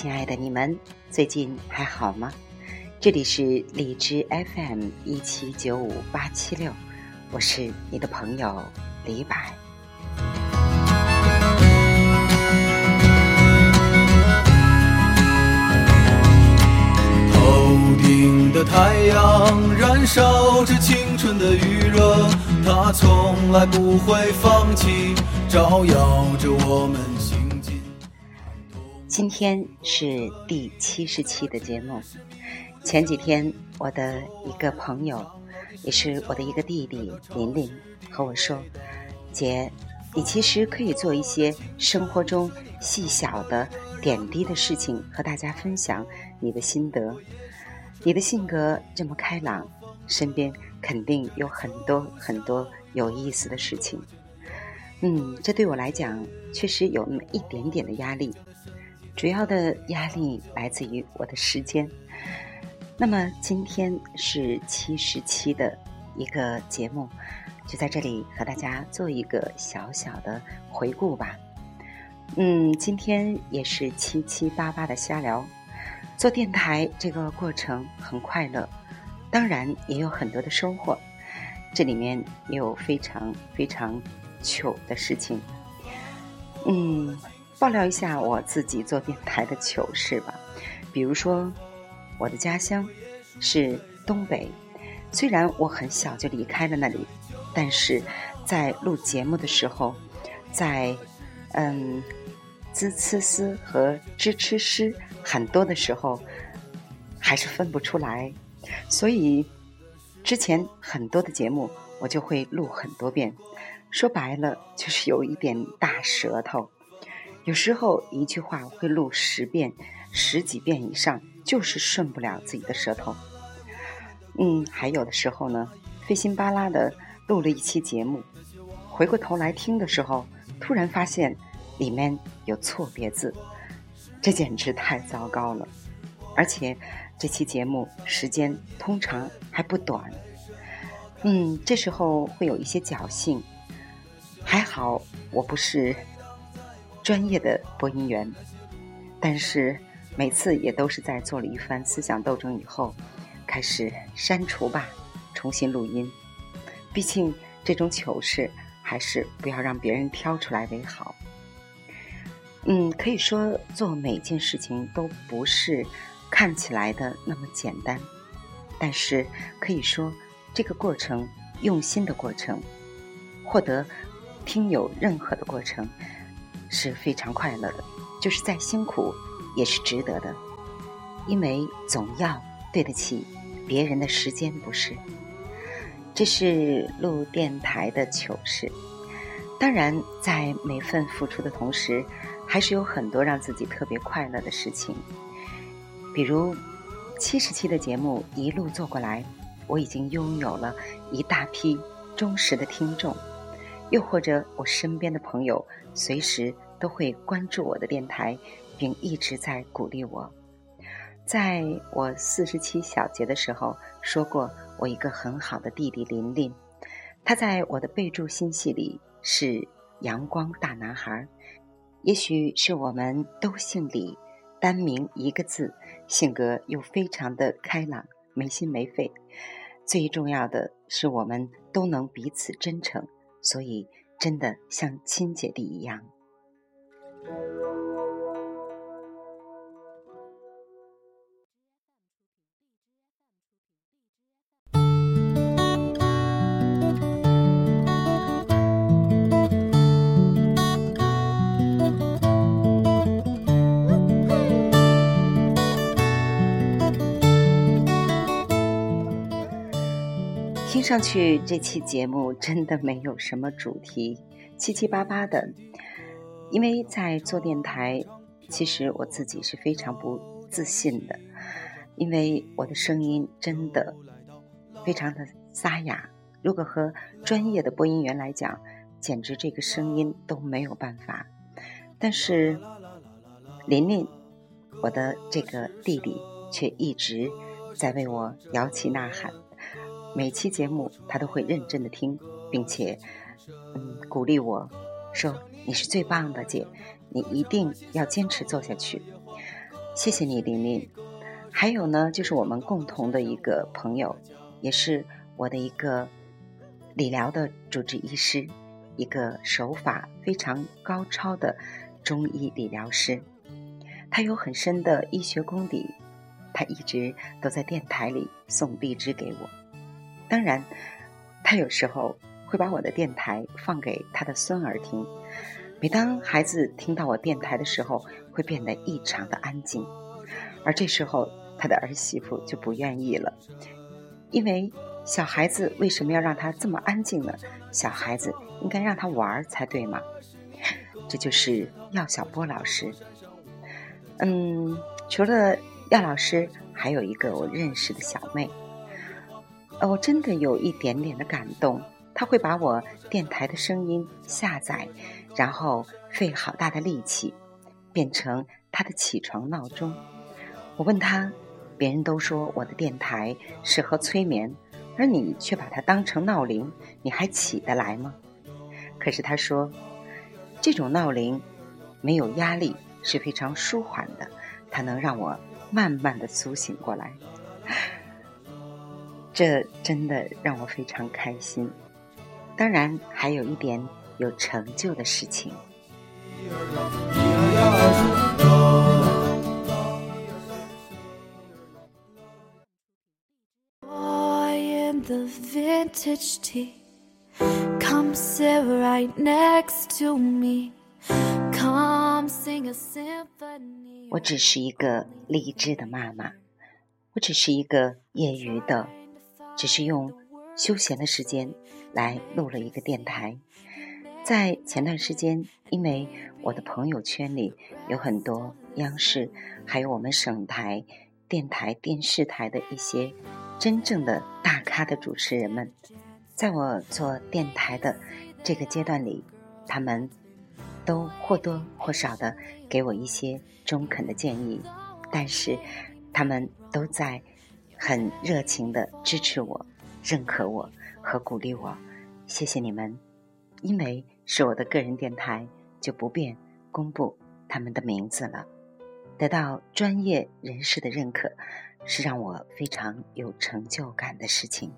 亲爱的你们，最近还好吗？这里是荔枝 FM 一七九五八七六，我是你的朋友李柏。头顶的太阳燃烧着青春的余热，它从来不会放弃，照耀着我们。今天是第七十期的节目。前几天，我的一个朋友，也是我的一个弟弟琳琳，和我说：“姐，你其实可以做一些生活中细小的点滴的事情，和大家分享你的心得。你的性格这么开朗，身边肯定有很多很多有意思的事情。嗯，这对我来讲确实有那么一点点的压力，主要的压力来自于我的时间。”那么今天是七十期的一个节目，就在这里和大家做一个小小的回顾吧。嗯，今天也是七七八八的瞎聊。做电台这个过程很快乐，当然也有很多的收获。这里面也有非常非常糗的事情。嗯，爆料一下我自己做电台的糗事吧，比如说。我的家乡是东北，虽然我很小就离开了那里，但是在录节目的时候，在嗯滋呲丝和支吃诗很多的时候，还是分不出来，所以之前很多的节目我就会录很多遍，说白了就是有一点大舌头，有时候一句话会录十遍、十几遍以上。就是顺不了自己的舌头，嗯，还有的时候呢，费心巴拉的录了一期节目，回过头来听的时候，突然发现里面有错别字，这简直太糟糕了。而且这期节目时间通常还不短，嗯，这时候会有一些侥幸。还好我不是专业的播音员，但是。每次也都是在做了一番思想斗争以后，开始删除吧，重新录音。毕竟这种糗事还是不要让别人挑出来为好。嗯，可以说做每件事情都不是看起来的那么简单，但是可以说这个过程用心的过程，获得听友认可的过程是非常快乐的，就是再辛苦。也是值得的，因为总要对得起别人的时间，不是？这是录电台的糗事。当然，在每份付出的同时，还是有很多让自己特别快乐的事情。比如七十期的节目一路做过来，我已经拥有了一大批忠实的听众，又或者我身边的朋友随时都会关注我的电台。并一直在鼓励我。在我四十七小节的时候说过，我一个很好的弟弟琳琳，他在我的备注信息里是阳光大男孩。也许是我们都姓李，单名一个字，性格又非常的开朗，没心没肺。最重要的是，我们都能彼此真诚，所以真的像亲姐弟一样。上去这期节目真的没有什么主题，七七八八的。因为在做电台，其实我自己是非常不自信的，因为我的声音真的非常的沙哑。如果和专业的播音员来讲，简直这个声音都没有办法。但是琳琳，我的这个弟弟，却一直在为我摇旗呐喊。每期节目，他都会认真的听，并且，嗯，鼓励我说：“你是最棒的姐，你一定要坚持做下去。”谢谢你，琳琳。还有呢，就是我们共同的一个朋友，也是我的一个理疗的主治医师，一个手法非常高超的中医理疗师。他有很深的医学功底，他一直都在电台里送荔枝给我。当然，他有时候会把我的电台放给他的孙儿听。每当孩子听到我电台的时候，会变得异常的安静，而这时候他的儿媳妇就不愿意了，因为小孩子为什么要让他这么安静呢？小孩子应该让他玩才对嘛。这就是药小波老师。嗯，除了药老师，还有一个我认识的小妹，哦，我真的有一点点的感动。他会把我电台的声音下载，然后费好大的力气，变成他的起床闹钟。我问他，别人都说我的电台适合催眠，而你却把它当成闹铃，你还起得来吗？可是他说，这种闹铃没有压力，是非常舒缓的，它能让我慢慢的苏醒过来。这真的让我非常开心。当然，还有一点有成就的事情。我只是一个励志的妈妈，我只是一个业余的，只是用休闲的时间。来录了一个电台，在前段时间，因为我的朋友圈里有很多央视，还有我们省台电台、电视台的一些真正的大咖的主持人们，在我做电台的这个阶段里，他们都或多或少的给我一些中肯的建议，但是他们都在很热情的支持我、认可我。和鼓励我，谢谢你们，因为是我的个人电台，就不便公布他们的名字了。得到专业人士的认可，是让我非常有成就感的事情。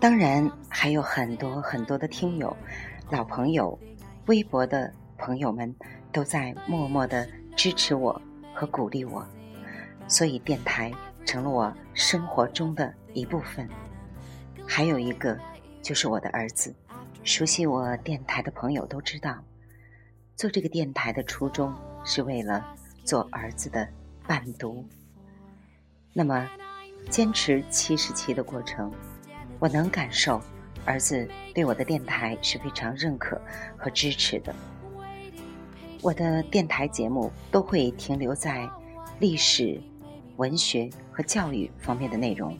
当然，还有很多很多的听友、老朋友、微博的朋友们。都在默默的支持我和鼓励我，所以电台成了我生活中的一部分。还有一个就是我的儿子，熟悉我电台的朋友都知道，做这个电台的初衷是为了做儿子的伴读。那么，坚持七十期的过程，我能感受儿子对我的电台是非常认可和支持的。我的电台节目都会停留在历史、文学和教育方面的内容。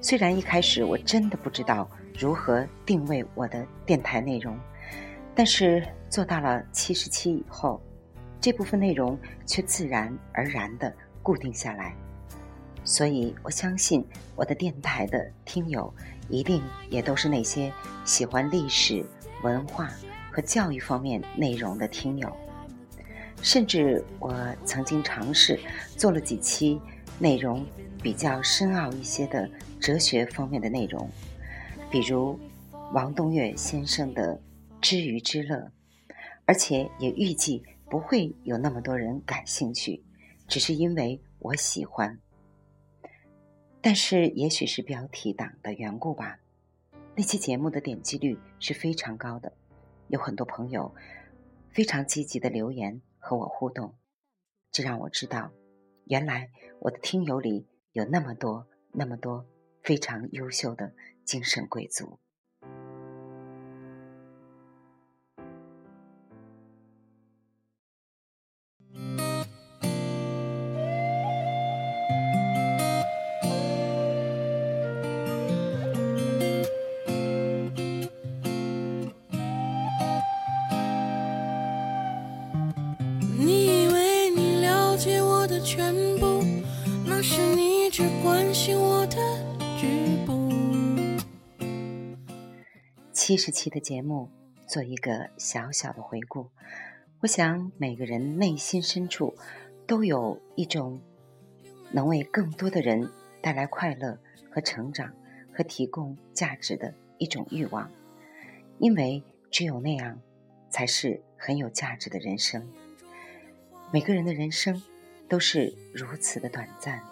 虽然一开始我真的不知道如何定位我的电台内容，但是做到了七十七以后，这部分内容却自然而然的固定下来。所以我相信我的电台的听友一定也都是那些喜欢历史文化和教育方面内容的听友。甚至我曾经尝试做了几期内容比较深奥一些的哲学方面的内容，比如王东岳先生的《知鱼之乐》，而且也预计不会有那么多人感兴趣，只是因为我喜欢。但是也许是标题党的缘故吧，那期节目的点击率是非常高的，有很多朋友非常积极的留言。和我互动，这让我知道，原来我的听友里有那么多、那么多非常优秀的精神贵族。七十期的节目做一个小小的回顾。我想每个人内心深处都有一种能为更多的人带来快乐和成长和提供价值的一种欲望，因为只有那样，才是很有价值的人生。每个人的人生都是如此的短暂。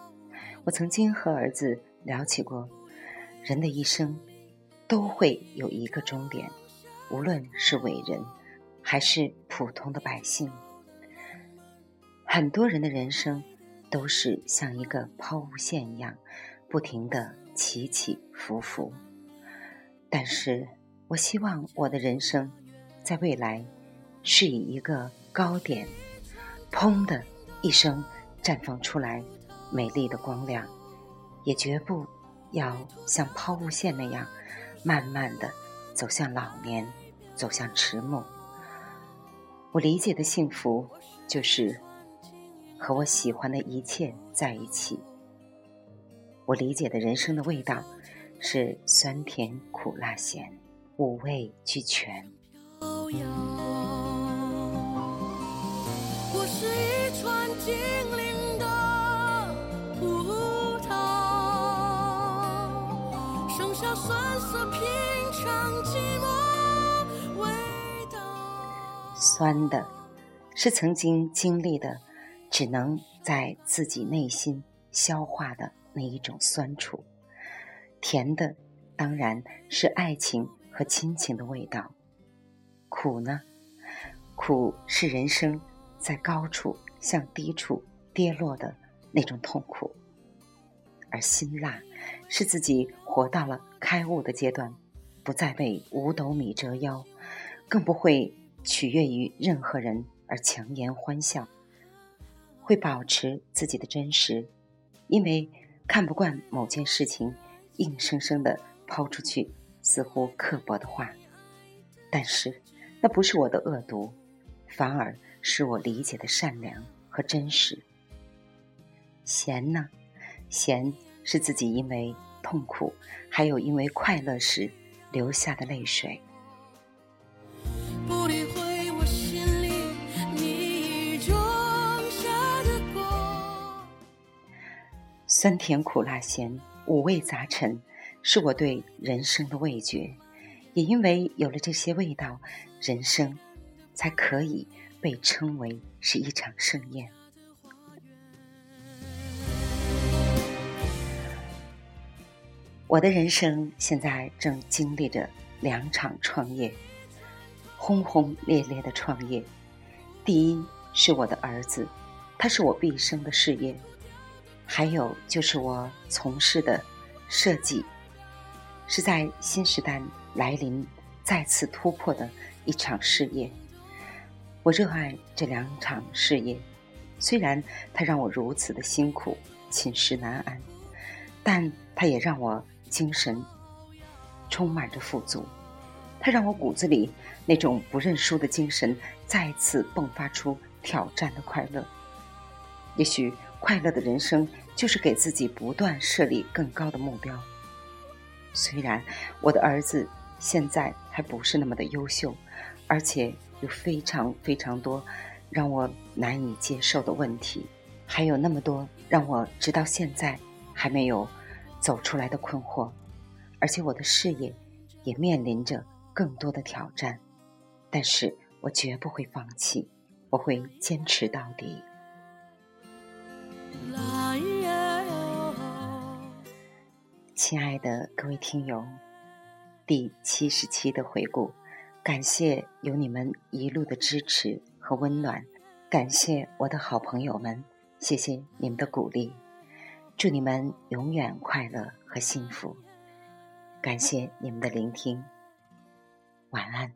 我曾经和儿子聊起过，人的一生都会有一个终点，无论是伟人。还是普通的百姓，很多人的人生都是像一个抛物线一样，不停的起起伏伏。但是我希望我的人生，在未来是以一个高点，砰的一声绽放出来美丽的光亮，也绝不要像抛物线那样，慢慢的走向老年，走向迟暮。我理解的幸福，就是和我喜欢的一切在一起。我理解的人生的味道，是酸甜苦辣咸，五味俱全。我是一串精灵剩下酸涩品尝寂寞味道。酸的，是曾经经历的，只能在自己内心消化的那一种酸楚；甜的，当然是爱情和亲情的味道。苦呢？苦是人生在高处向低处跌落的那种痛苦；而辛辣，是自己活到了开悟的阶段，不再被五斗米折腰，更不会。取悦于任何人而强颜欢笑，会保持自己的真实，因为看不惯某件事情，硬生生的抛出去似乎刻薄的话。但是，那不是我的恶毒，反而是我理解的善良和真实。闲呢？闲是自己因为痛苦，还有因为快乐时流下的泪水。酸甜苦辣咸，五味杂陈，是我对人生的味觉。也因为有了这些味道，人生才可以被称为是一场盛宴。我的人生现在正经历着两场创业，轰轰烈烈的创业。第一是我的儿子，他是我毕生的事业。还有就是我从事的设计，是在新时代来临、再次突破的一场事业。我热爱这两场事业，虽然它让我如此的辛苦、寝食难安，但它也让我精神充满着富足。它让我骨子里那种不认输的精神再次迸发出挑战的快乐。也许。快乐的人生就是给自己不断设立更高的目标。虽然我的儿子现在还不是那么的优秀，而且有非常非常多让我难以接受的问题，还有那么多让我直到现在还没有走出来的困惑，而且我的事业也面临着更多的挑战，但是我绝不会放弃，我会坚持到底。亲爱的各位听友，第七十期的回顾，感谢有你们一路的支持和温暖，感谢我的好朋友们，谢谢你们的鼓励，祝你们永远快乐和幸福，感谢你们的聆听，晚安。